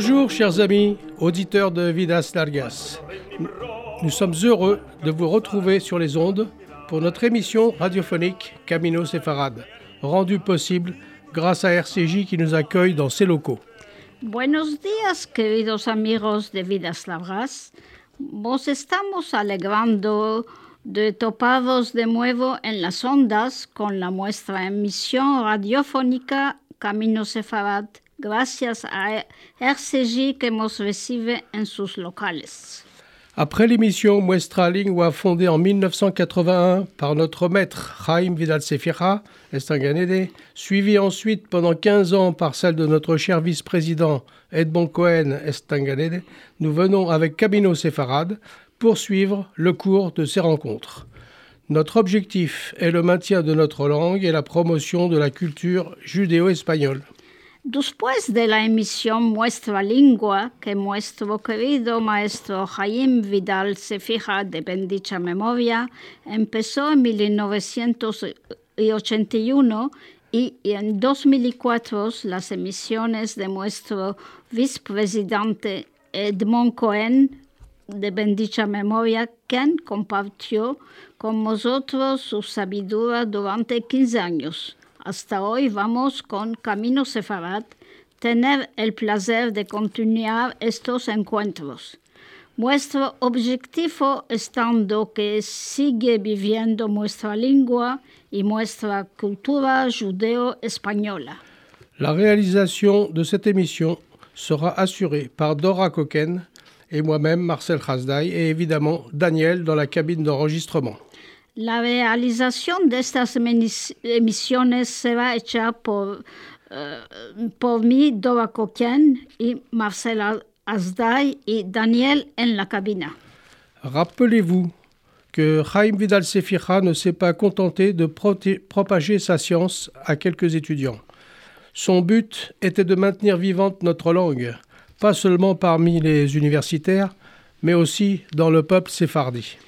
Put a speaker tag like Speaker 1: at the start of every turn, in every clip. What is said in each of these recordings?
Speaker 1: Bonjour chers amis, auditeurs de Vidas Largas. Nous sommes heureux de vous retrouver sur les ondes pour notre émission radiophonique Camino Sefarad, rendue possible grâce à RCJ qui nous accueille dans ses locaux.
Speaker 2: Buenos días, queridos amigos de Vidas Largas. Vos estamos alegrando de topados de nuevo en las ondas con la nuestra emisión radiofónica Camino Sefarad, gracias a RCJ que nos recibe en sus locales.
Speaker 1: Après l'émission Muestra Lingua fondée en 1981 par notre maître Jaime Vidal Sefira, Estanganede, suivie ensuite pendant 15 ans par celle de notre cher vice-président Edmond Cohen Estanganede, nous venons avec Camino Sefarad poursuivre le cours de ces rencontres. Notre objectif est le maintien de notre langue et la promotion de la culture judéo-espagnole.
Speaker 2: Después de la emisión Muestra Lingua, que nuestro querido maestro Jaime Vidal se fija de bendicha memoria, empezó en 1981 y en 2004 las emisiones de nuestro vicepresidente Edmond Cohen de bendicha memoria, quien compartió con nosotros su sabiduría durante 15 años. Hasta hoy vamos con Camino Sefarad, tener el placer de continuar estos encuentros. Nuestro objetivo estando que sigue viviendo nuestra lengua y nuestra cultura judeo-española.
Speaker 1: La réalisation de cette émission sera assurée par Dora Coquen et moi-même, Marcel Khazdaï, et évidemment Daniel dans la cabine d'enregistrement.
Speaker 2: La realización de estas emisiones será hecha por, uh, por mí, Dora Coquen, y Daniel en la cabina.
Speaker 1: Rappelez-vous que Jaime Vidal Sefira ne s'est pas contenté de propager sa science à quelques étudiants. Son but était de maintenir vivante notre langue, pas seulement parmi les universitaires, mais aussi dans le peuple séfardi.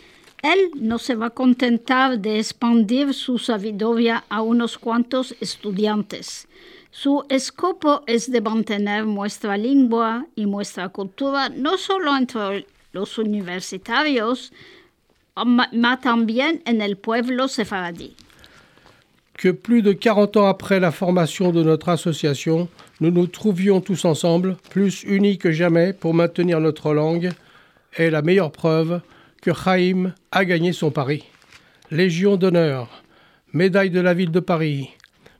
Speaker 2: Él no se va a contentar de expandir su sabiduría a unos cuantos estudiantes. Su escopo es de mantener nuestra lengua y nuestra cultura no solo entre los universitarios, mais también en el pueblo sefaradí.
Speaker 1: Que plus de 40 ans après la formation de notre association, nous nous trouvions tous ensemble, plus unis que jamais pour maintenir notre langue, est la meilleure preuve que Chaim a gagné son pari. Légion d'honneur, médaille de la ville de Paris,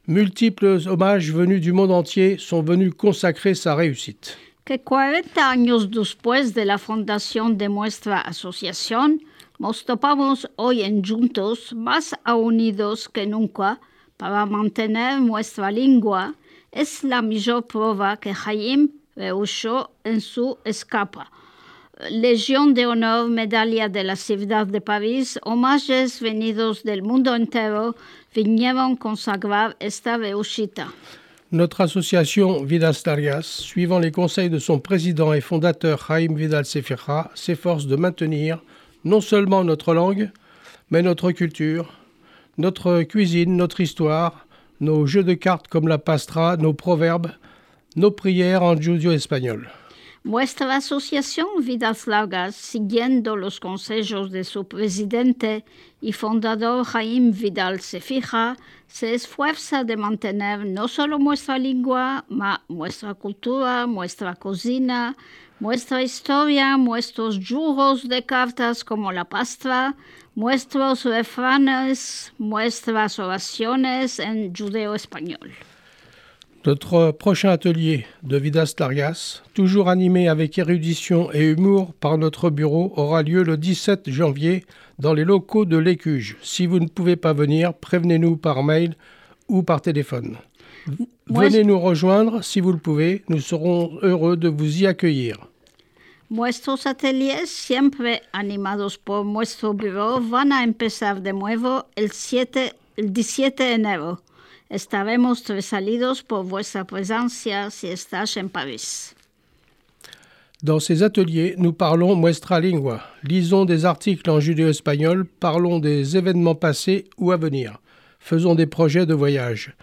Speaker 1: multiples hommages venus du monde entier sont venus consacrer sa réussite.
Speaker 2: Que 40 años después de la fundación de nuestra asociación, nos topamos hoy en juntos más unidos que nunca para mantener nuestra lengua es la mayor prueba que Jaime rehusó en su escapa. Legión de Honor, Medalla de la Ciudad de París, homajes venidos del mundo entero vinieron consagrar esta réussite.
Speaker 1: Notre association Vidas Largas, suivant les conseils de son président et fondateur Jaime Vidal Sefira, s'efforce de maintenir non seulement notre langue, mais notre culture, notre cuisine, notre histoire, nos jeux de cartes comme la pastra, nos proverbes, nos prières en judío-espagnol.
Speaker 2: Nuestra asociación Vidas Largas, siguiendo los consejos de su presidente y fundador Jaime Vidal Sefija, se esfuerza de mantener no solo nuestra lengua, sino nuestra cultura, nuestra cocina, nuestra historia, nuestros juros de cartas como la pastra, nuestros refranes, nuestras oraciones en judeo espagnol.
Speaker 1: Notre prochain atelier de Vidas Largas, toujours animé avec érudition et humour par notre bureau, aura lieu le 17 janvier dans les locaux de l'Écuge. Si vous ne pouvez pas venir, prévenez-nous par mail ou par téléphone. Venez nous rejoindre si vous le pouvez, nous serons heureux de vous y accueillir.
Speaker 2: Nuestros ateliers, siempre animados por nuestro bureau, van a empezar de nuevo el, 7, el 17 de enero. Estaremos resalidos por vuestra presencia si estás en Paris.
Speaker 1: Dans ces ateliers, nous parlons Muestra Lingua, lisons des articles en judéo-espagnol, parlons des événements passés ou à venir, faisons des projets de voyage.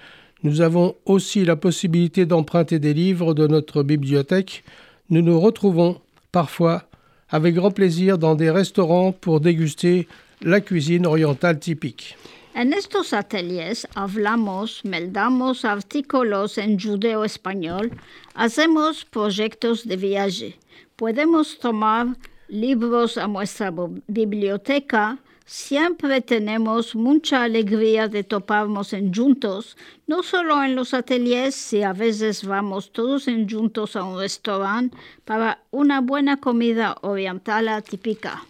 Speaker 1: Nous avons aussi la possibilité d'emprunter des livres de notre bibliothèque nous nous retrouvons parfois avec grand plaisir dans des restaurants pour déguster la cuisine orientale typique.
Speaker 2: En estos ateliers hablamos, meldamos artículos en judeo español, hacemos proyectos de viaje. Podemos tomar libros a nuestra biblioteca, Siempre tenemos mucha alegría de toparnos en juntos, no solo en los ateliers, si a veces vamos todos en juntos a un restaurante para una buena comida oriental atípica.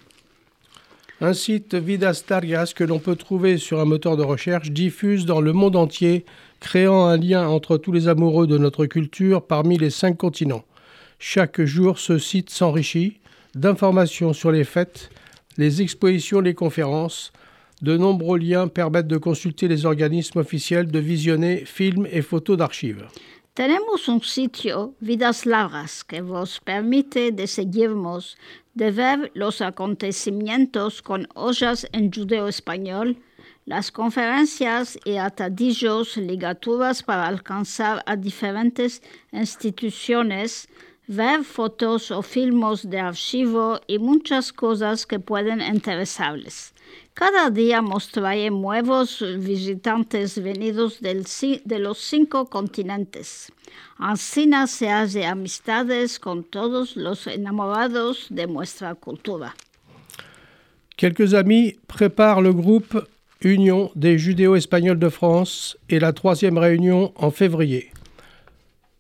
Speaker 1: Un site Vidas Tarias que l'on peut trouver sur un moteur de recherche diffuse dans le monde entier, créant un lien entre tous les amoureux de notre culture parmi les cinq continents. Chaque jour, ce site s'enrichit d'informations sur les fêtes, les expositions, les conférences. De nombreux liens permettent de consulter les organismes officiels, de visionner films et photos d'archives.
Speaker 2: Tenemos un sitio, Vidas Largas, que vos permite de seguirnos, de ver los acontecimientos con ollas en judeo español, las conferencias y atadillos, ligaturas para alcanzar a diferentes instituciones, ver fotos o filmos de archivo y muchas cosas que pueden interesarles. Cada día nos nuevos visitantes venidos del, de los cinco continentes. Así se hace amistades con todos los enamorados de nuestra cultura.
Speaker 1: Quelques amis préparent le groupe Union des Judéo-Espagnols de France et la troisième réunion en février.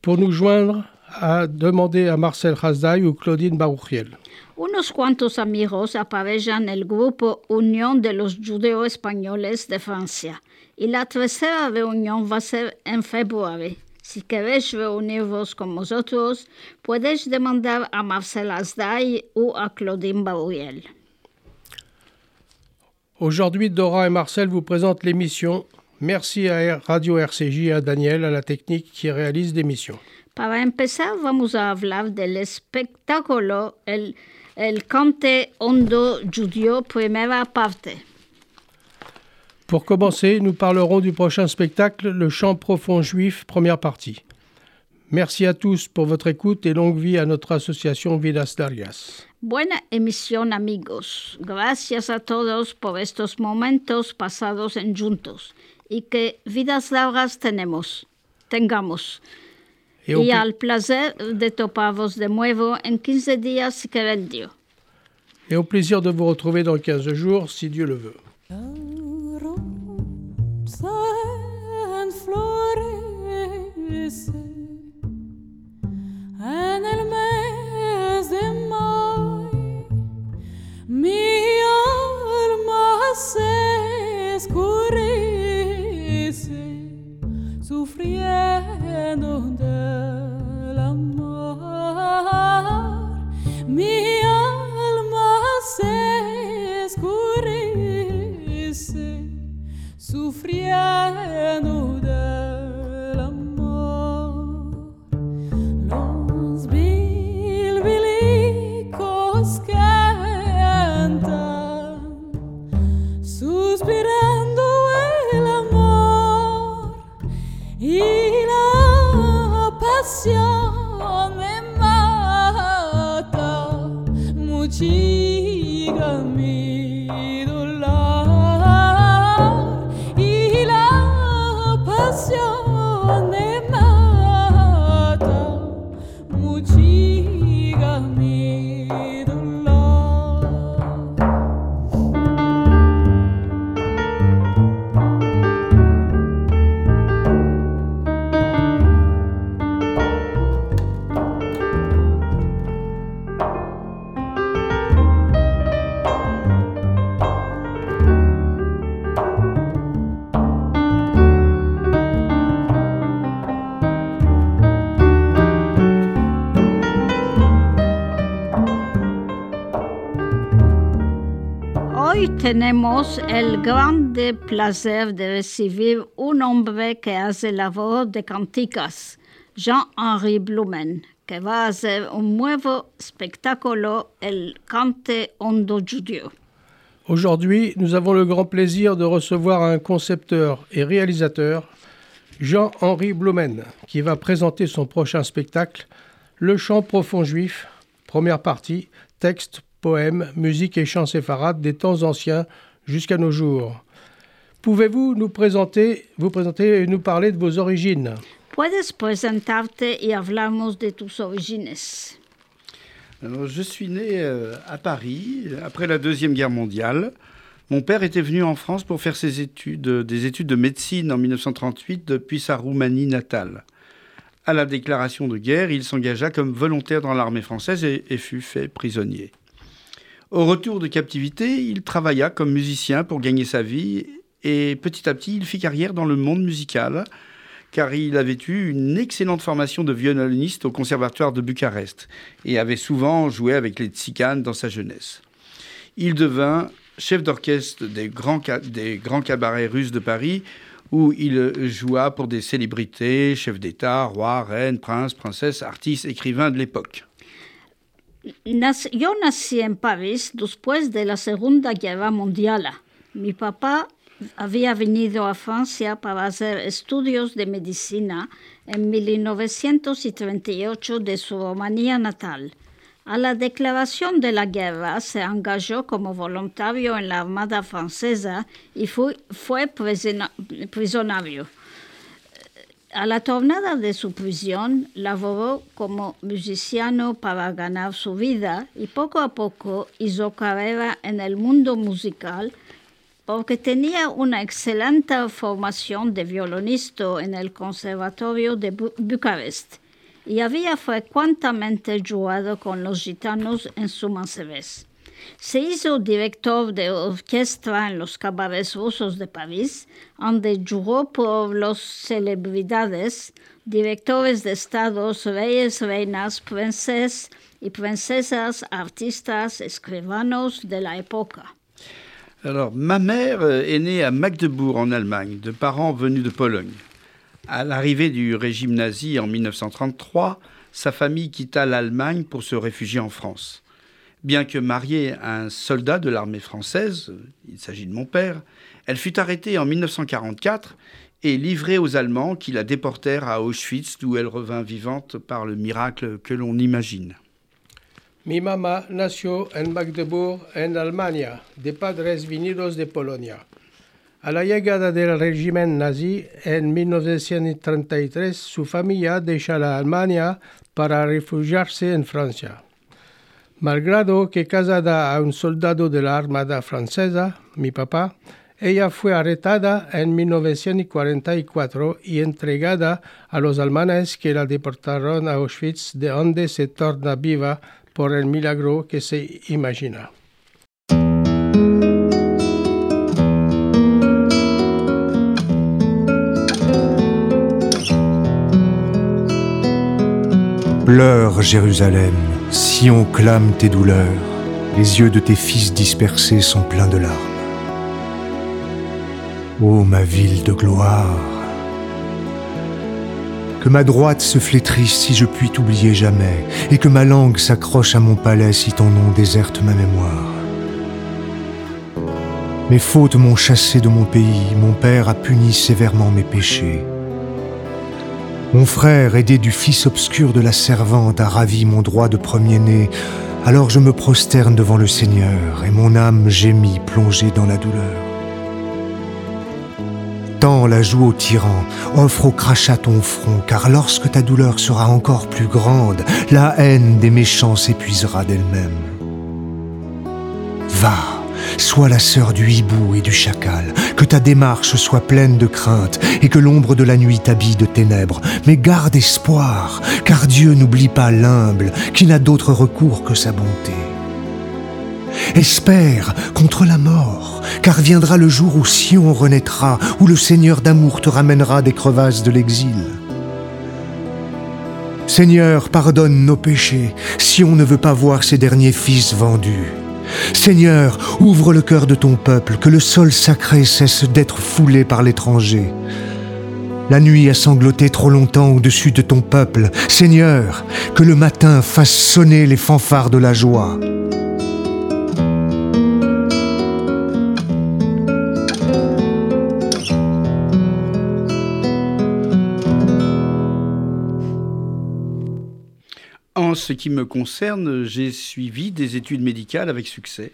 Speaker 1: Pour nous joindre, a demandé à Marcel Hasday ou Claudine Baruchiel.
Speaker 2: Unos cuantos amigos aparecen el grupo Unión de los Judeos Españoles de Francia y la tercera reunión va a ser en febrero. Si queréis reunirvos con nosotros, podéis demandar a Marcel Hasday ou à Claudine Baruchiel.
Speaker 1: Aujourd'hui, Dora et Marcel vous présentent l'émission. Merci à Radio RCJ et à Daniel à la technique qui réalise l'émission.
Speaker 2: Para empezar, vamos a hablar del espectáculo El, el Cante Hondo Judío, primera parte.
Speaker 1: Pour commencer, nous parlerons du prochain spectacle, Le chant profond juif, première partie. Merci à tous pour votre écoute et longue vie à notre association Vidas Darias.
Speaker 2: Buena emisión, amigos. Gracias a todos por estos momentos pasados en juntos y que vidas largas tenemos, tengamos. Et, y al placer de toparvos de nuevo en 15 días si querés Dieu.
Speaker 1: Et au plaisir de vous retrouver dans 15 jours, si Dieu le veut. Mi alma se sufriendo del amor. Mi alma se escurece, sufriendo del la
Speaker 2: tenemos el grande placer de recibir un hombre que hace labor de canticas, Jean-Henri Blumen, que va a hacer un nuevo espectáculo, el Cante Hondo Judío.
Speaker 1: Aujourd'hui, nous avons le grand plaisir de recevoir un concepteur et réalisateur, Jean-Henri Blumen, qui va présenter son prochain spectacle, Le chant profond juif, première partie, texte, poème, musique et chants séfarades des temps anciens jusqu'à nos jours. Pouvez-vous nous présenter, vous présenter et nous parler de vos origines?
Speaker 2: Puedes presentarte y hablamos de tus origines.
Speaker 3: Alors, je suis né euh, à Paris après la Deuxième Guerre mondiale. Mon père était venu en France pour faire ses études, des études de médecine en 1938 depuis sa Roumanie natale. À la déclaration de guerre, il s'engagea comme volontaire dans l'armée française et, et fut fait prisonnier. Au retour de captivité, il travailla comme musicien pour gagner sa vie et petit à petit, il fit carrière dans le monde musical car il avait eu une excellente formation de violoniste au conservatoire de Bucarest et avait souvent joué avec les tsiganes dans sa jeunesse. Il devint chef d'orchestre des grands, des grands cabarets russes de Paris où il joua pour des célébrités, chefs d'État, rois, reines, princes, princesses, artistes, écrivains de l'époque.
Speaker 2: Yo nací en París después de la Segunda Guerra Mundial. Mi papá había venido a Francia para hacer estudios de medicina en 1938 de su Rumanía natal. A la declaración de la guerra se engagó como voluntario en la Armada francesa y fue, fue prisionario. A la tornada de su prisión, laboró como musiciano para ganar su vida y poco a poco hizo carrera en el mundo musical porque tenía una excelente formación de violonista en el Conservatorio de Bu Bucarest y había frecuentemente jugado con los gitanos en su Mansevés. Se hizo director de orquesta en los cabarets rusos de París, donde jugó por las celebridades, directores de estados, reyes, reinas, princes y princesas, artistas, escribanos de la época.
Speaker 3: Alors, ma mère est née à Magdebourg en Allemagne, de parents venus de Pologne. À l'arrivée du régime nazi en 1933, sa famille quitta l'Allemagne pour se réfugier en France. Bien que mariée à un soldat de l'armée française, il s'agit de mon père, elle fut arrêtée en 1944 et livrée aux Allemands qui la déportèrent à Auschwitz d'où elle revint vivante par le miracle que l'on imagine.
Speaker 1: Mi mamá nació en Magdeburg, en Alemania, de padres venidos de Polonia. A la llegada del régimen nazi en 1933, su familia deja la Alemania para refugiarse en Francia. Malgrado que casada a un soldado de la Armada francesa, mi papá, ella fue arrestada en 1944 y entregada a los alemanes que la deportaron a Auschwitz, de donde se torna viva por el milagro que se imagina.
Speaker 4: Pleure Jérusalem, si on clame tes douleurs, les yeux de tes fils dispersés sont pleins de larmes. Ô ma ville de gloire, que ma droite se flétrisse si je puis t'oublier jamais, et que ma langue s'accroche à mon palais si ton nom déserte ma mémoire. Mes fautes m'ont chassé de mon pays, mon père a puni sévèrement mes péchés. Mon frère, aidé du fils obscur de la servante, a ravi mon droit de premier-né, alors je me prosterne devant le Seigneur, et mon âme gémit plongée dans la douleur. Tends la joue au tyran, offre au crachat ton front, car lorsque ta douleur sera encore plus grande, la haine des méchants s'épuisera d'elle-même. Va, sois la sœur du hibou et du chacal, que ta démarche soit pleine de crainte et que l'ombre de la nuit t'habille de ténèbres, mais garde espoir, car Dieu n'oublie pas l'humble qui n'a d'autre recours que sa bonté. Espère contre la mort, car viendra le jour où Sion renaîtra, où le Seigneur d'amour te ramènera des crevasses de l'exil. Seigneur, pardonne nos péchés, Sion ne veut pas voir ses derniers fils vendus. Seigneur, ouvre le cœur de ton peuple, que le sol sacré cesse d'être foulé par l'étranger. La nuit a sangloté trop longtemps au-dessus de ton peuple. Seigneur, que le matin fasse sonner les fanfares de la joie.
Speaker 3: Ce qui me concerne, j'ai suivi des études médicales avec succès.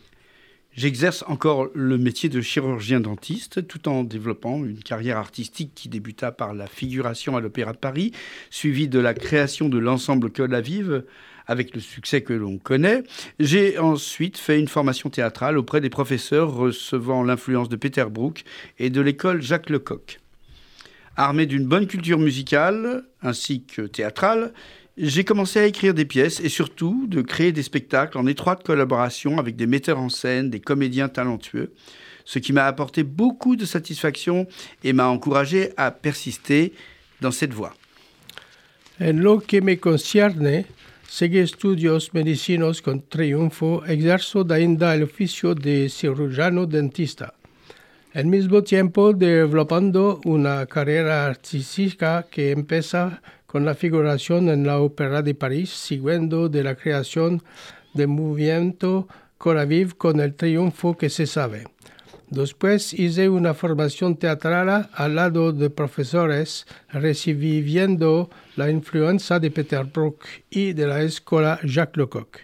Speaker 3: J'exerce encore le métier de chirurgien dentiste tout en développant une carrière artistique qui débuta par la figuration à l'Opéra de Paris, suivie de la création de l'ensemble Col Vive avec le succès que l'on connaît. J'ai ensuite fait une formation théâtrale auprès des professeurs recevant l'influence de Peter Brook et de l'école Jacques Lecoq. Armé d'une bonne culture musicale ainsi que théâtrale, j'ai commencé à écrire des pièces et surtout de créer des spectacles en étroite collaboration avec des metteurs en scène, des comédiens talentueux, ce qui m'a apporté beaucoup de satisfaction et m'a encouragé à persister dans cette voie.
Speaker 1: En lo que me concierne, seguí estudios medicinos con triunfo, exerzo ainda el oficio de cirujano dentista. Al mismo tiempo developando una carrera artística que empieza con la figuración en la Ópera de París, siguiendo de la creación de movimiento Coraviv con el triunfo que se sabe. Después hice una formación teatral al lado de profesores, recibiendo la influencia de Peter Brook y de la escuela Jacques Lecoq.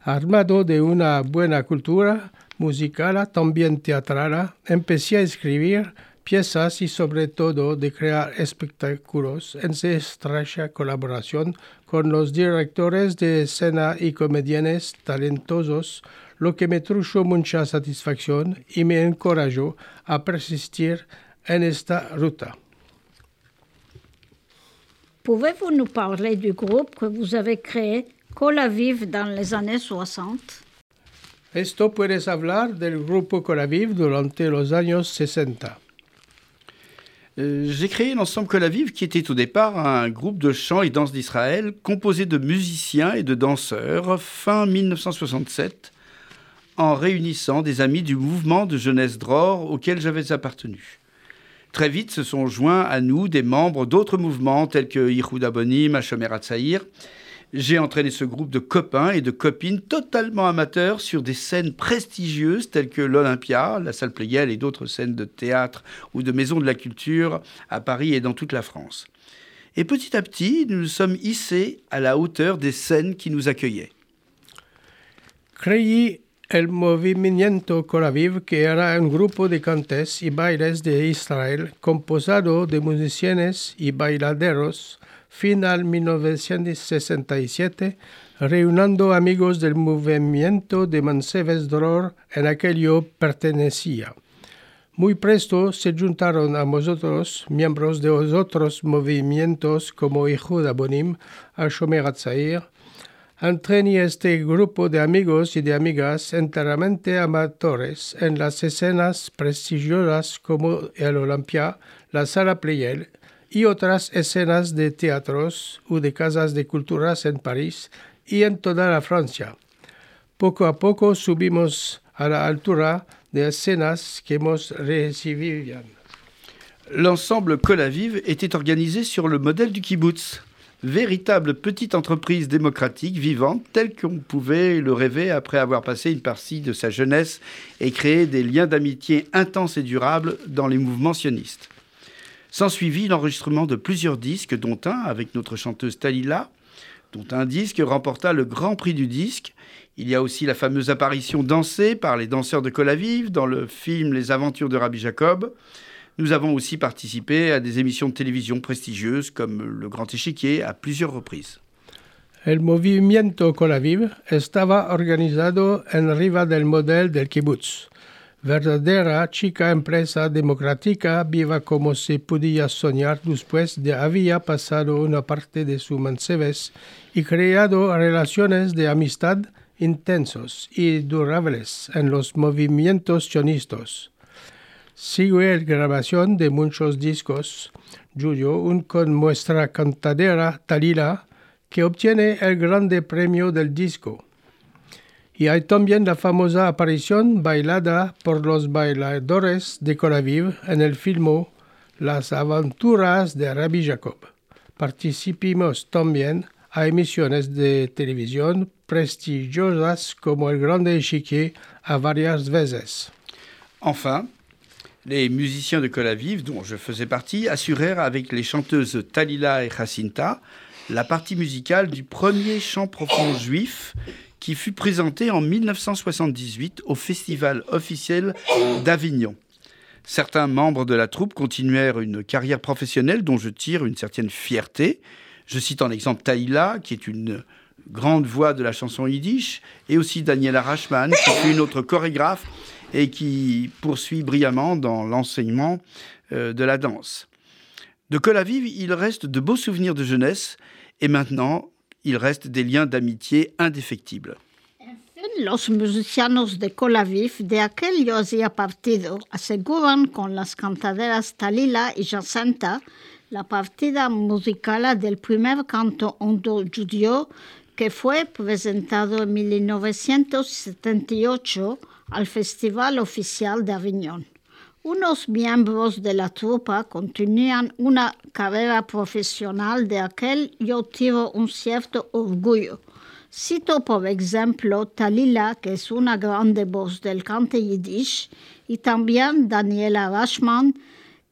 Speaker 1: Armado de una buena cultura musical, también teatral, empecé a escribir piezas y sobre todo de crear espectáculos en estrecha colaboración con los directores de escena y comedianes talentosos, lo que me trujo mucha satisfacción y me encorajó a persistir en esta ruta.
Speaker 2: Pouvez-vous nous parler du groupe que vous avez créé, Colaviv, dans les années 60
Speaker 1: Esto puedes hablar del grupo Colaviv durante los años 60.
Speaker 3: Euh, j'ai créé l'ensemble Colaviv qui était au départ un groupe de chant et danse d'Israël composé de musiciens et de danseurs fin 1967 en réunissant des amis du mouvement de jeunesse Dror auquel j'avais appartenu. Très vite se sont joints à nous des membres d'autres mouvements tels que Yichud Abonim, Hashomer Atzaïr, j'ai entraîné ce groupe de copains et de copines totalement amateurs sur des scènes prestigieuses telles que l'Olympia, la salle Pleyel et d'autres scènes de théâtre ou de maisons de la culture à Paris et dans toute la France. Et petit à petit, nous nous sommes hissés à la hauteur des scènes qui nous accueillaient.
Speaker 1: Creí el movimiento Coraviv, que era un grupo de cantes y bailes de Israel composado de musicianes y bailaderos final 1967, reuniendo amigos del movimiento de Manseves Dror en aquel yo pertenecía. Muy presto se juntaron a nosotros miembros de otros movimientos como Hijo de Abonim, Shomer Atzair. Entrené este grupo de amigos y de amigas enteramente amateurs en las escenas prestigiosas como el Olympia, la Sala Pleyel, y otras escenas de teatros o de casas de culturas en París y en toda la Francia. Poco a poco subimos a la altura de escenas que hemos recibido.
Speaker 3: L'ensemble Colavive était organisé sur le modèle du kibbutz, véritable petite entreprise démocratique vivante telle qu'on pouvait le rêver après avoir passé une partie de sa jeunesse et créé des liens d'amitié intenses et durables dans les mouvements sionistes. S'ensuivit l'enregistrement de plusieurs disques, dont un avec notre chanteuse Talila, dont un disque remporta le Grand Prix du disque. Il y a aussi la fameuse apparition dansée par les danseurs de Colavive dans le film Les Aventures de Rabbi Jacob. Nous avons aussi participé à des émissions de télévision prestigieuses comme Le Grand Échiquier à plusieurs reprises.
Speaker 1: El movimiento Colaviv estaba organizado en riva del modelo del kibbutz. Verdadera chica empresa democrática viva como se podía soñar después de haber pasado una parte de su manseves y creado relaciones de amistad intensos y durables en los movimientos sionistas. Sigue la grabación de muchos discos, Julio, un con nuestra cantadera Talila, que obtiene el grande premio del disco. Y hay también la famosa aparición bailada por los bailadores de Colaviv en el film Las aventuras de Rabbi Jacob. Participamos también a emisiones de televisión prestigiosas como El Grande Échiquier a varias veces.
Speaker 3: Enfin, les musiciens de Colaviv, dont je faisais partie, assurèrent avec les chanteuses Talila et Jacinta la partie musicale du premier chant profond juif qui fut présenté en 1978 au Festival officiel d'Avignon. Certains membres de la troupe continuèrent une carrière professionnelle dont je tire une certaine fierté. Je cite en exemple Taïla, qui est une grande voix de la chanson yiddish, et aussi Daniela Rachman, qui fut une autre chorégraphe et qui poursuit brillamment dans l'enseignement euh, de la danse. De Colavive, il reste de beaux souvenirs de jeunesse, et maintenant, il reste des liens d'amitié indéfectibles.
Speaker 2: Los musicianos de Colaviv de aquellos días partido aseguran con las cantaderas Talila y Jacinta la partida musical del primer canto hondo judío que fue presentado en 1978 al Festival Oficial de Avignon. Unos miembros de la tropa continúan una carrera profesional de aquel yo tiro un cierto orgullo. Cito por ejemplo Talila, que es una grande voz del cante yiddish, y también Daniela Rashman,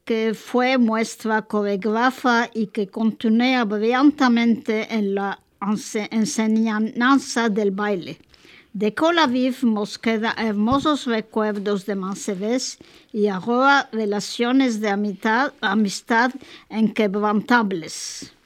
Speaker 2: que fue nuestra coreógrafa y que continúa brillantemente en la enseñanza del baile. De Colaviv nos queda hermosos recuerdos de Manseves y ahora relaciones de amistad, amistad inquebrantables.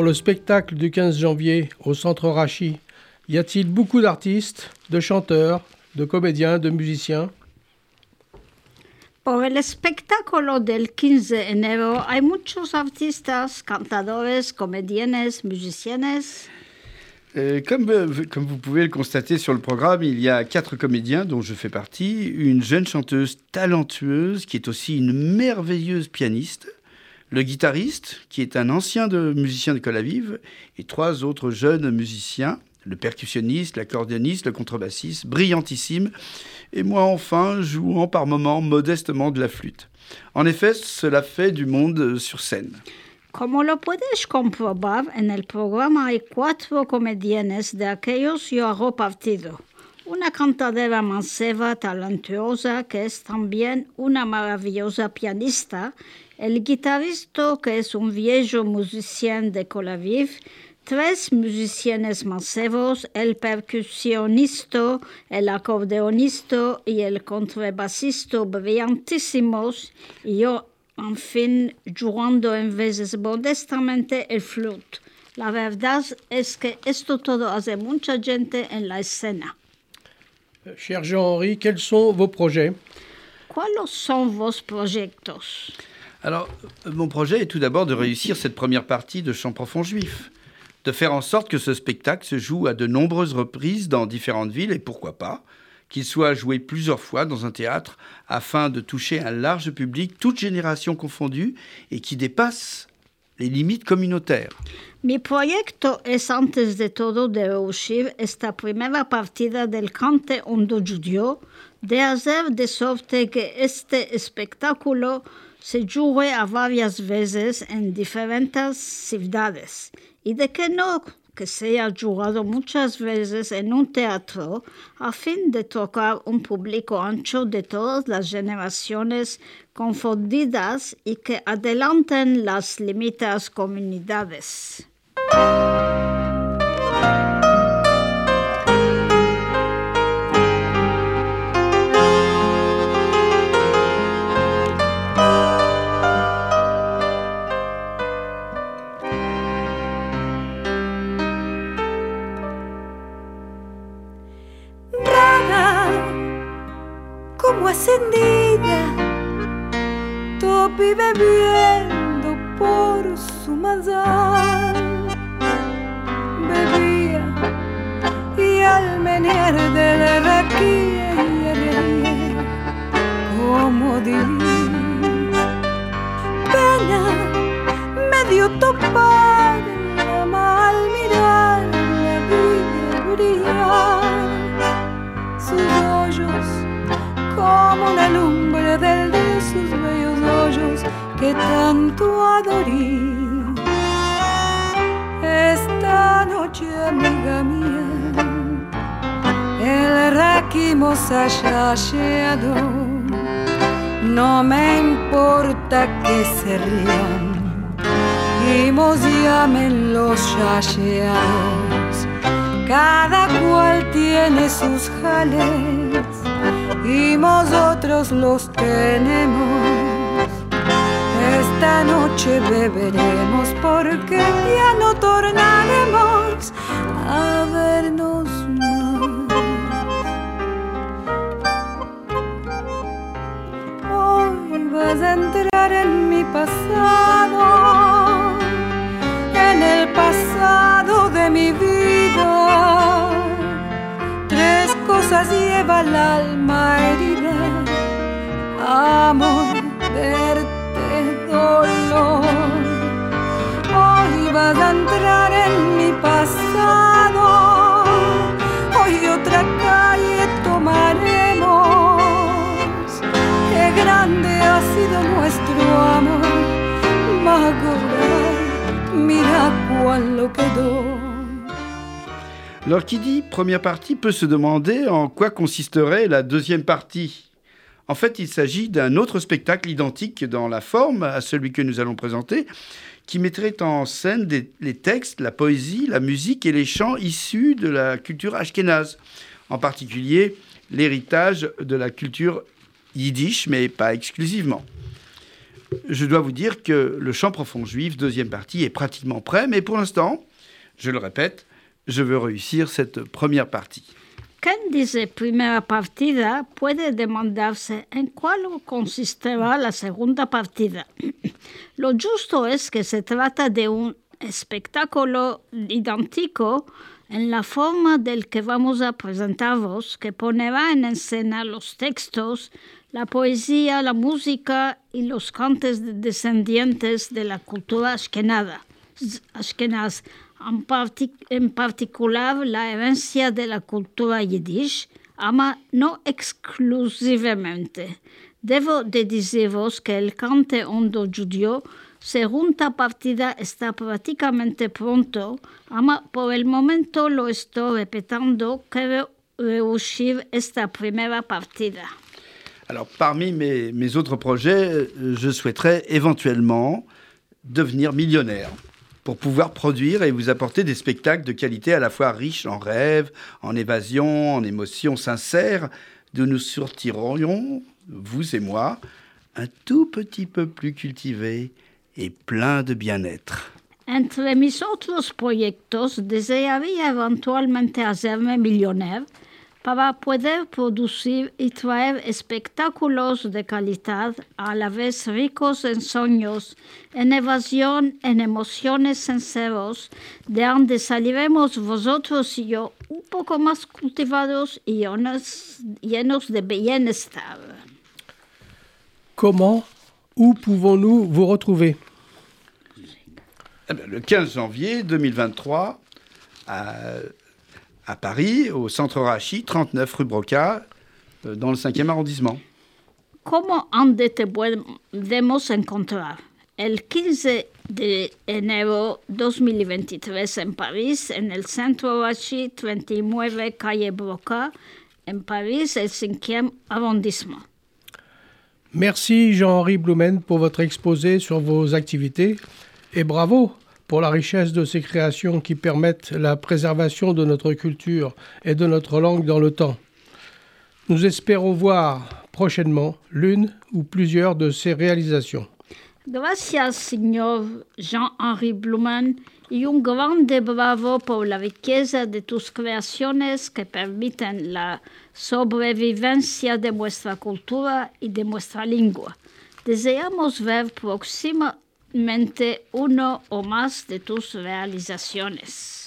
Speaker 1: Pour le spectacle du 15 janvier au Centre Rachi, y a-t-il beaucoup d'artistes, de chanteurs, de comédiens, de musiciens?
Speaker 2: Pour le spectacle del 15 enero hay muchos artistas, cantadores, comédiennes, musiciennes.
Speaker 3: Euh, comme, euh, comme, vous pouvez le constater sur le programme, il y a quatre comédiens dont je fais partie, une jeune chanteuse talentueuse qui est aussi une merveilleuse pianiste, le guitariste, qui est un ancien de, musicien de Colavive, et trois autres jeunes musiciens, le percussionniste, l'accordéoniste, le contrebassiste, brillantissime, et moi enfin jouant par moments modestement de la flûte. En effet, cela fait du monde sur scène.
Speaker 2: Como lo puedes comprobar, en el programa hay cuatro comedianes de aquellos yo hago partido. Una cantadera manceba talentuosa que es también una maravillosa pianista el guitarrista, que es un viejo musicien de Colaviv, tres musicianes mancebos, el percusionista, el acordeonista y el contrabasista brillantísimos, y yo, en fin, jugando en veces modestamente el flute. La verdad es que esto todo hace mucha gente en la escena.
Speaker 1: Cher Jean-Henri, quels sont vos projets?
Speaker 2: ¿Cuáles son vos proyectos?
Speaker 3: Alors, mon projet est tout d'abord de réussir cette première partie de Chant profond juif, de faire en sorte que ce spectacle se joue à de nombreuses reprises dans différentes villes et pourquoi pas qu'il soit joué plusieurs fois dans un théâtre afin de toucher un large public, toute génération confondue, et qui dépasse les limites communautaires.
Speaker 2: Mi proyecto es antes de todo de reuscir esta primera partida del cante hondo judío, de hacer de sorte que este espectáculo se jugue a varias veces en diferentes ciudades y de que no que sea jugado muchas veces en un teatro a fin de tocar un público ancho de todas las generaciones confundidas y que adelanten las limitas comunidades.
Speaker 5: A entrar en mi pasado, en el pasado de mi vida cosas lleva el alma herida. Amor, verte, dolor. Hoy vas a entrar en mi pasado.
Speaker 3: Alors qui dit première partie peut se demander en quoi consisterait la deuxième partie. En fait, il s'agit d'un autre spectacle identique dans la forme à celui que nous allons présenter, qui mettrait en scène les textes, la poésie, la musique et les chants issus de la culture ashkénaze, en particulier l'héritage de la culture yiddish, mais pas exclusivement. Je dois vous dire que le chant profond juif, deuxième partie, est pratiquement prêt, mais pour l'instant, je le répète, je veux réussir cette première partie.
Speaker 2: Quien dice primera partida puede demandarse? En cuál consistirá la segunda partida? Lo justo es que se trata de un espectáculo idéntico en la forma del que vamos a presentaros, que ponerá en escena los textos, la poesía, la música y los cantes descendientes de la cultura ashkenaz, en, particular la herencia de la cultura yiddish, ama no exclusivamente. Debo de deciros que el cante hondo judío segunda partida está prácticamente pronto, ama por el momento lo estoy repitiendo que réussir esta primera partida.
Speaker 3: Alors, parmi mes, mes autres projets, je souhaiterais éventuellement devenir millionnaire pour pouvoir produire et vous apporter des spectacles de qualité à la fois riches en rêves, en évasion, en émotions sincères, d'où nous sortirons, vous et moi, un tout petit peu plus cultivé et plein de bien-être.
Speaker 2: Entre mis otros proyectos, desearía eventualmente hacerme millonaire, para poder producir y traer espectáculos de calidad, a la vez ricos en sueños, en evasión, en emociones sinceros, de donde saliremos vosotros y yo un poco más cultivados y llenos, de bienestar.
Speaker 1: Comment, où pouvons-nous vous retrouver?
Speaker 3: Eh ben, le 15 janvier 2023, à, à Paris, au centre Rachi, 39 rue Broca, euh, dans le 5e arrondissement.
Speaker 2: ¿Cómo ande te podemos encontrar? El 15 de enero 2023 en París, en el Centro Rachi, 39 calle Broca, en París, el 5e arrondissement.
Speaker 1: Merci Jean-Henri Blumen pour votre exposé sur vos activités et bravo pour la richesse de ces créations qui permettent la préservation de notre culture et de notre langue dans le temps. Nous espérons voir prochainement l'une ou plusieurs de ces réalisations.
Speaker 2: Gracias, señor Jean-Henri Blumen, y un grande bravo por la riqueza de tus creaciones que permiten la sobrevivencia de nuestra cultura y de nuestra lengua. Deseamos ver próximamente uno o más de tus realizaciones.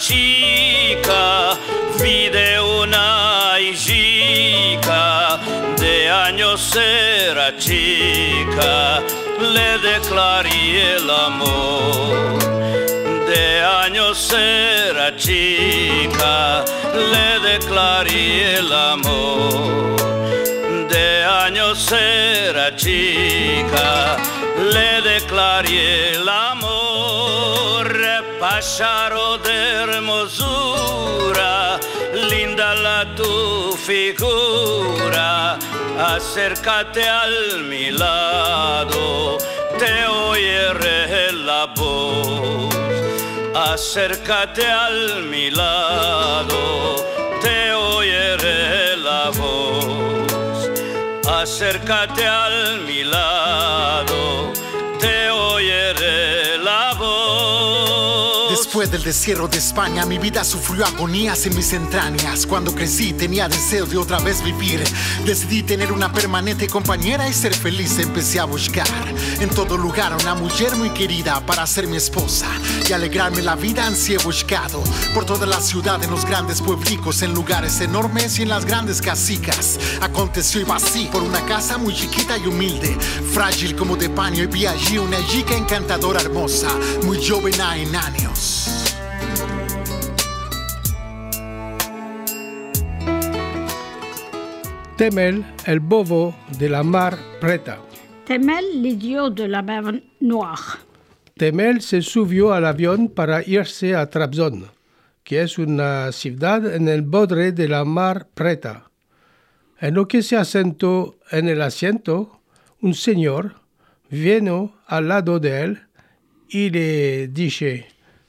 Speaker 6: Chica vide una hijita de años era chica, le declaré el amor. De años era chica, le declaré el amor. De años era chica, le declaré el amor. Pájaro de hermosura, linda la tu figura. Acércate al mi lado, te oiré la voz. Acércate al mi lado, te oiré la voz. Acércate al mi lado,
Speaker 7: Después del destierro de España, mi vida sufrió agonías en mis entrañas. Cuando crecí, tenía deseo de otra vez vivir. Decidí tener una permanente compañera y ser feliz. Empecé a buscar en todo lugar una mujer muy querida para ser mi esposa y alegrarme la vida. Ansí he buscado por toda la ciudad, en los grandes pueblicos, en lugares enormes y en las grandes casicas. Aconteció iba así por una casa muy chiquita y humilde, frágil como de paño. Y vi allí una chica encantadora, hermosa, muy joven en años.
Speaker 1: Temel, el bovo de la mar preta.
Speaker 2: Temel, l'idiot de la mer Noire.
Speaker 1: Temel se subió al avión para irse a Trabzon, que es una ciudad en el borde de la mar preta. En lo que se asentó en el asiento, un señor vino al lado de él y le dice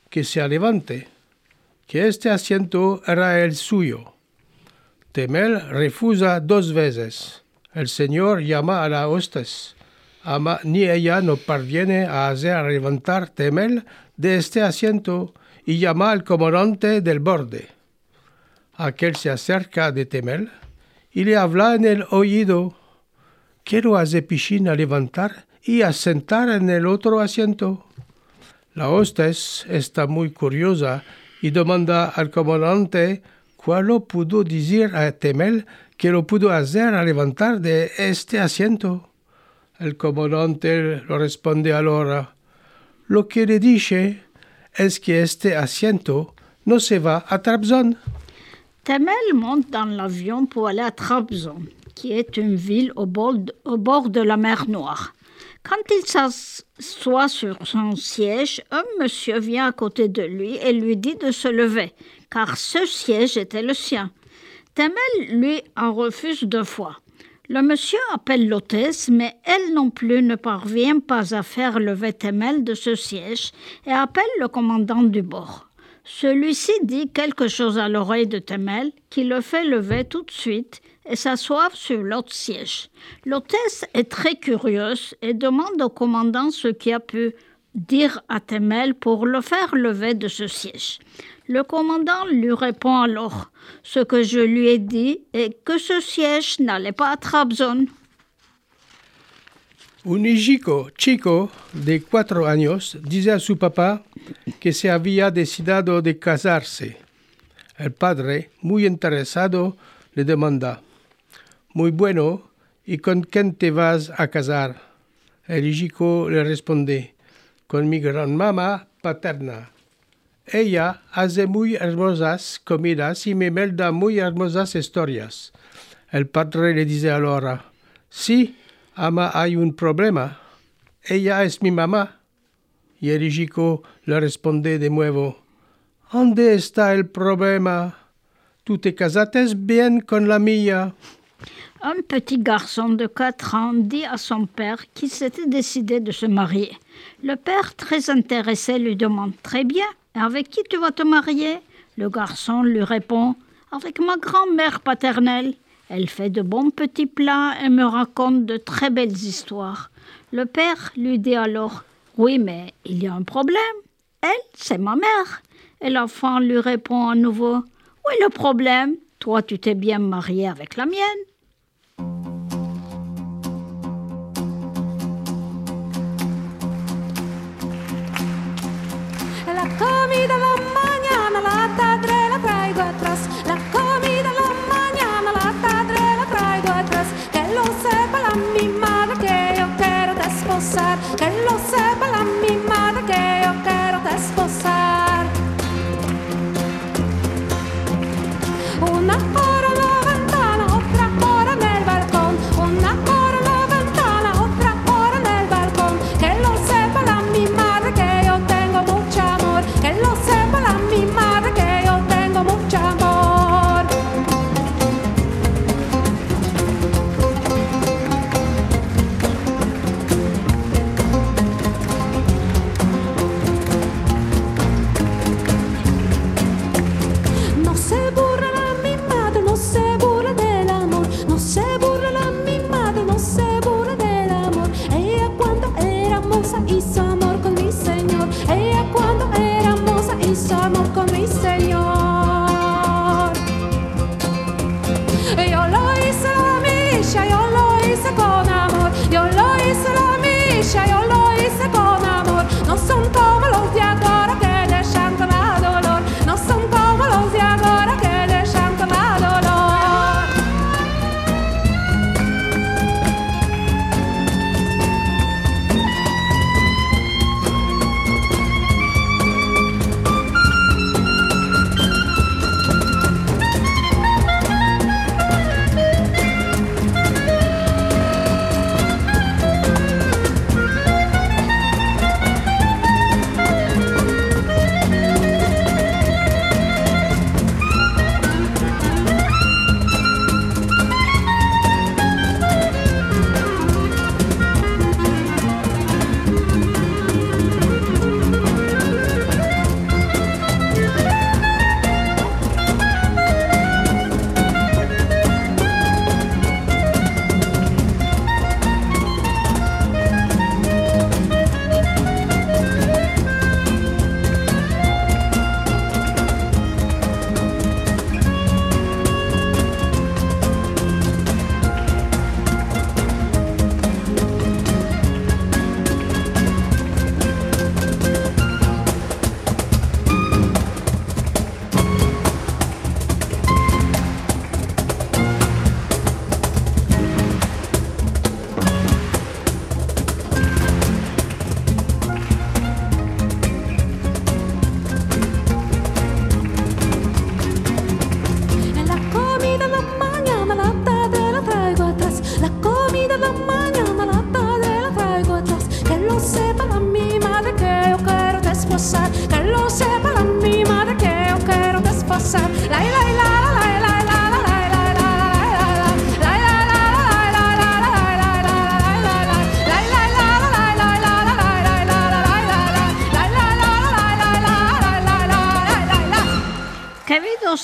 Speaker 1: que se levante, que este asiento era el suyo. Temel refusa dos veces. El señor llama a la hostess. Ama ni ella no parviene a hacer levantar Temel de este asiento y llama al comandante del borde. Aquel se acerca de Temel y le habla en el oído. Quiero a Zepishin a levantar y a sentar en el otro asiento. La hostess está muy curiosa y demanda al comandante cuál lo pudo decir a Temel que lo pudo hacer a levantar de este asiento? El comandante lo responde ahora. Lo que le dice es que este asiento no se va a Trabzon.
Speaker 2: Temel monte dans l'avion pour aller à Trabzon, qui est une ville au bord de la mer Noire. Quand il s'assoit sur son siège, un monsieur vient à côté de lui et lui dit de se lever, car ce siège était le sien. Temel lui en refuse deux fois. Le monsieur appelle l'hôtesse, mais elle non plus ne parvient pas à faire lever Temel de ce siège et appelle le commandant du bord. Celui-ci dit quelque chose à l'oreille de Temel qui le fait lever tout de suite et s'asseoir sur l'autre siège. L'hôtesse est très curieuse et demande au commandant ce qui a pu dire à Temel pour le faire lever de ce siège. Le commandant lui répond alors ce que je lui ai dit est que ce siège n'allait pas à Trabzon.
Speaker 1: Un hijico chico de cuatro años dice a su papá que se había decidido de casarse. El padre, muy interesado, le demanda, Muy bueno, ¿y con quién te vas a casar? El le responde, con mi gran mamá paterna. Ella hace muy hermosas comidas y me melda muy hermosas historias. El padre le dice allora, sí, ama, hay un problema. Ella es mi mamá. Y el le responde de nuevo, ¿Dónde está el problema? Tú te casaste bien con la mía.
Speaker 2: Un petit garçon de 4 ans dit à son père qu'il s'était décidé de se marier. Le père, très intéressé, lui demande Très bien, avec qui tu vas te marier? Le garçon lui répond Avec ma grand-mère paternelle. Elle fait de bons petits plats et me raconte de très belles histoires. Le père lui dit alors Oui, mais il y a un problème. Elle, c'est ma mère. Et l'enfant lui répond à nouveau Oui, le problème Toi, tu t'es bien marié avec la mienne.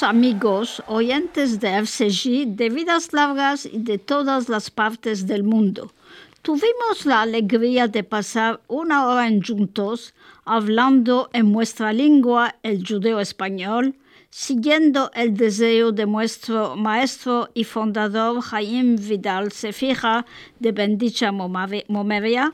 Speaker 2: Amigos, oyentes de FCG de vidas largas y de todas las partes del mundo. Tuvimos la alegría de pasar una hora juntos hablando en nuestra lengua el judeo español, siguiendo el deseo de nuestro maestro y fundador Jaime Vidal Sefira de Bendicha Momeria,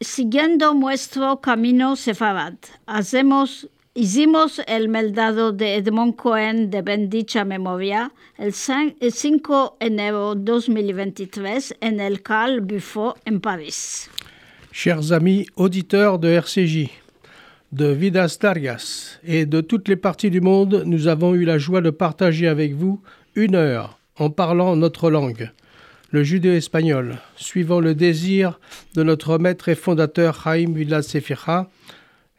Speaker 2: siguiendo nuestro camino sefarad. Hacemos, hicimos el meldado de Edmond Cohen de Bendicha Memoria el, cin- el 5 de enero 2023 en el Carl Buffo en París.
Speaker 1: Chers amis auditeurs de RCJ, de Vidas Largas et de toutes les parties du monde, nous avons eu la joie de partager avec vous une heure en parlant notre langue, le judéo-espagnol, suivant le désir de notre maître et fondateur Jaime Vilas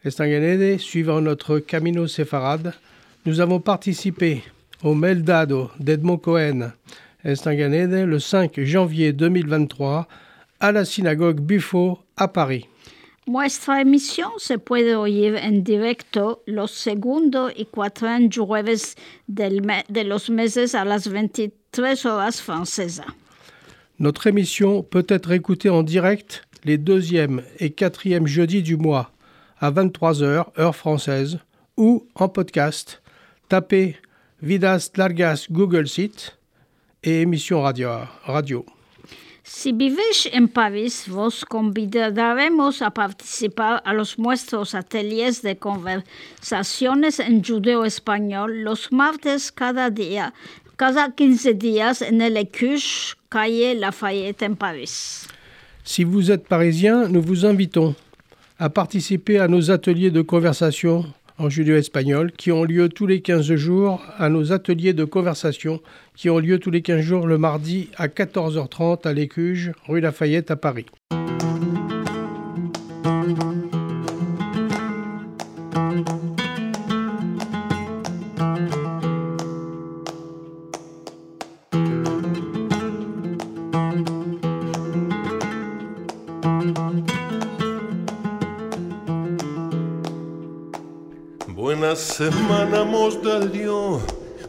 Speaker 1: Sefira, Estanganede, suivant notre Camino Sefarad. Nous avons participé au Meldado d'Edmond Cohen, Estanganede, le 5 janvier 2023, à la synagogue Buffo à Paris.
Speaker 2: Nuestra emisión se puede oír en directo los segundo y cuatro jueves del me- de los meses a las 23 horas francesas.
Speaker 1: Notre émission peut être écoutée en direct les deuxième et quatrième jeudis du mois à 23h, heure française, ou en podcast. Tapez Vidas Largas Google Site et émission radio. radio.
Speaker 2: Si vivís en París, vos convidaremos a participar a los nuestros ateliers de conversaciones en judeo español los martes cada día, cada 15 días en el Écuche, calle Lafayette en París.
Speaker 1: Si vous êtes parisien, nous vous invitons à participer à nos ateliers de conversation en judéo-espagnol qui ont lieu tous les 15 jours, à nos ateliers de conversation qui ont lieu tous les 15 jours le mardi à 14h30 à l'Écuge, rue Lafayette à Paris.
Speaker 8: Buena semana, mos del Dios.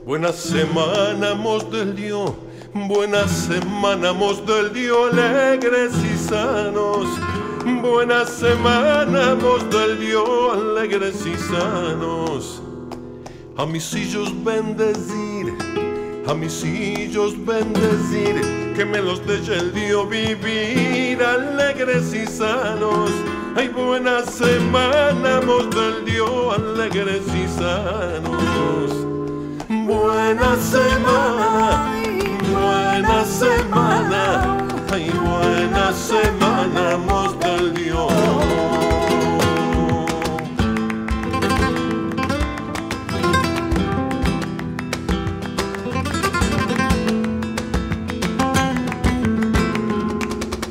Speaker 8: Buena semana, mos del Dios. Buena semana, mos del Dios, alegres y sanos. Buena semana, mos del Dios, alegres y sanos. A mis hijos bendecir, a mis hijos bendecir, que me los deje el Dios vivir alegres y sanos. Ay, buena semana, mos del Dios, alegres y sanos. Buena semana, buena semana, ay, buena semana, mos del Dios.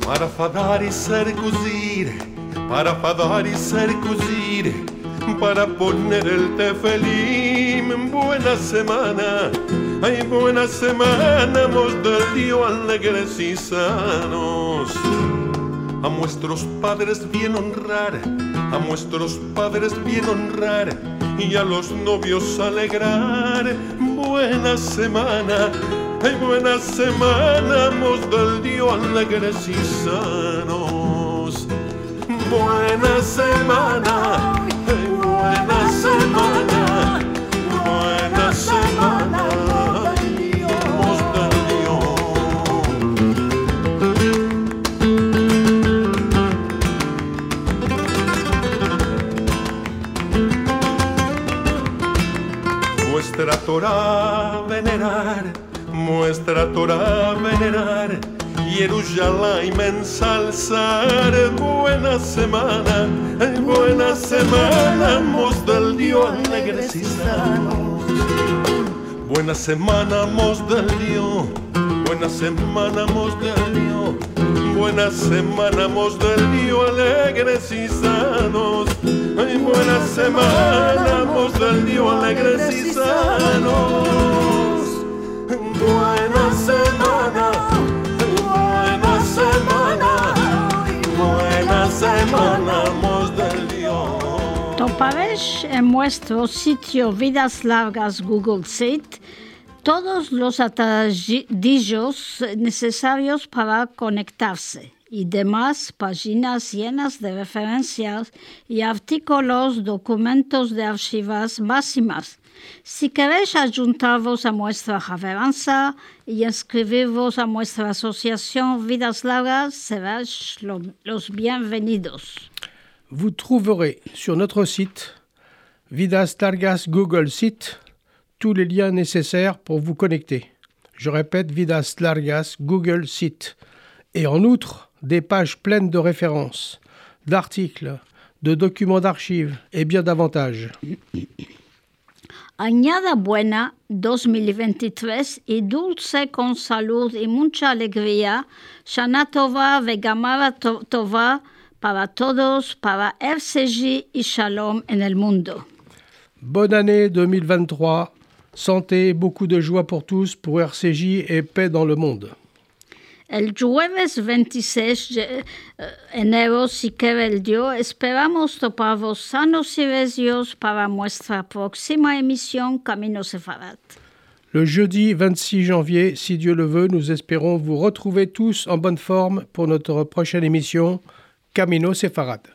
Speaker 8: Para fadar y ser cosir, para fadar y ser cosir, para poner el tefelim. Buena semana, ay, buena semana, mos del Dios alegres y sanos. A nuestros padres bien honrar, a nuestros padres bien honrar y a los novios alegrar. Buena semana, ay, buena semana, mos del Dios alegres y sanos. Buena semana, buena semana, buena semana, ay, mos del Dios. Muestra Torah venerar, muestra Torah venerar, Jerusalén ensalzar. Buena semana, ay, buena mos del Dios alegres y sanos. Buena semana, mos del Dios, buena semana, mos del Dios. Buena semana, mos del Dios, alegres y sanos. Ay, buena semana, mos del Dios, alegres y sanos. Buena semana, semana, buena semana, mos del Dios.
Speaker 2: En nuestro sitio Vidas Largas Google Sheet todos los atadillos necesarios para conectarse y demás páginas llenas de referencias y artículos, documentos de archivas máximas. Si queréis ayuntaros a nuestra reverencia y inscribiros a nuestra asociación Vidas Largas, seréis lo- los bienvenidos.
Speaker 1: Vous trouverez sur notre site Vidas Largas Google Site tous les liens nécessaires pour vous connecter. Je répète, Vidas Largas Google Site. Et en outre, des pages pleines de références, d'articles, de documents d'archives et bien davantage.
Speaker 2: Añada buena 2023 y dulce con salud y mucha alegría. Shana Tova Vegamara to- Tova para todos, para RCJ y Shalom en el mundo.
Speaker 1: Bonne année 2023, santé, beaucoup de joie pour tous, pour RCJ et paix dans le monde.
Speaker 2: El jueves 26 de eh, enero, si quiere el Dios, esperamos toparos sanos y recios para nuestra próxima emisión Camino Sefarat.
Speaker 1: Le jeudi 26 janvier, si Dieu le veut, nous espérons vous retrouver tous en bonne forme pour notre prochaine émission Camino Sefarad.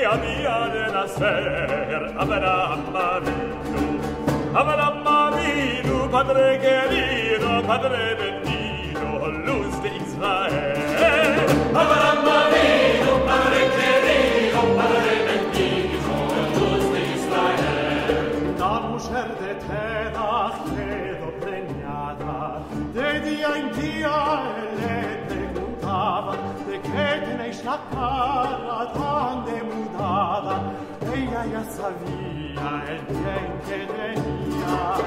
Speaker 9: Judería que había de nacer Abraham Avinu. Abraham Avinu, Padre querido, Padre bendito, luz de Israel. Abraham Avinu, Padre querido, Padre bendito, luz de Israel. La mujer de Tedach quedó preñada, de día en día él le preguntaba, ¿de qué tenéis la cara Ya sabía el bien que tenía.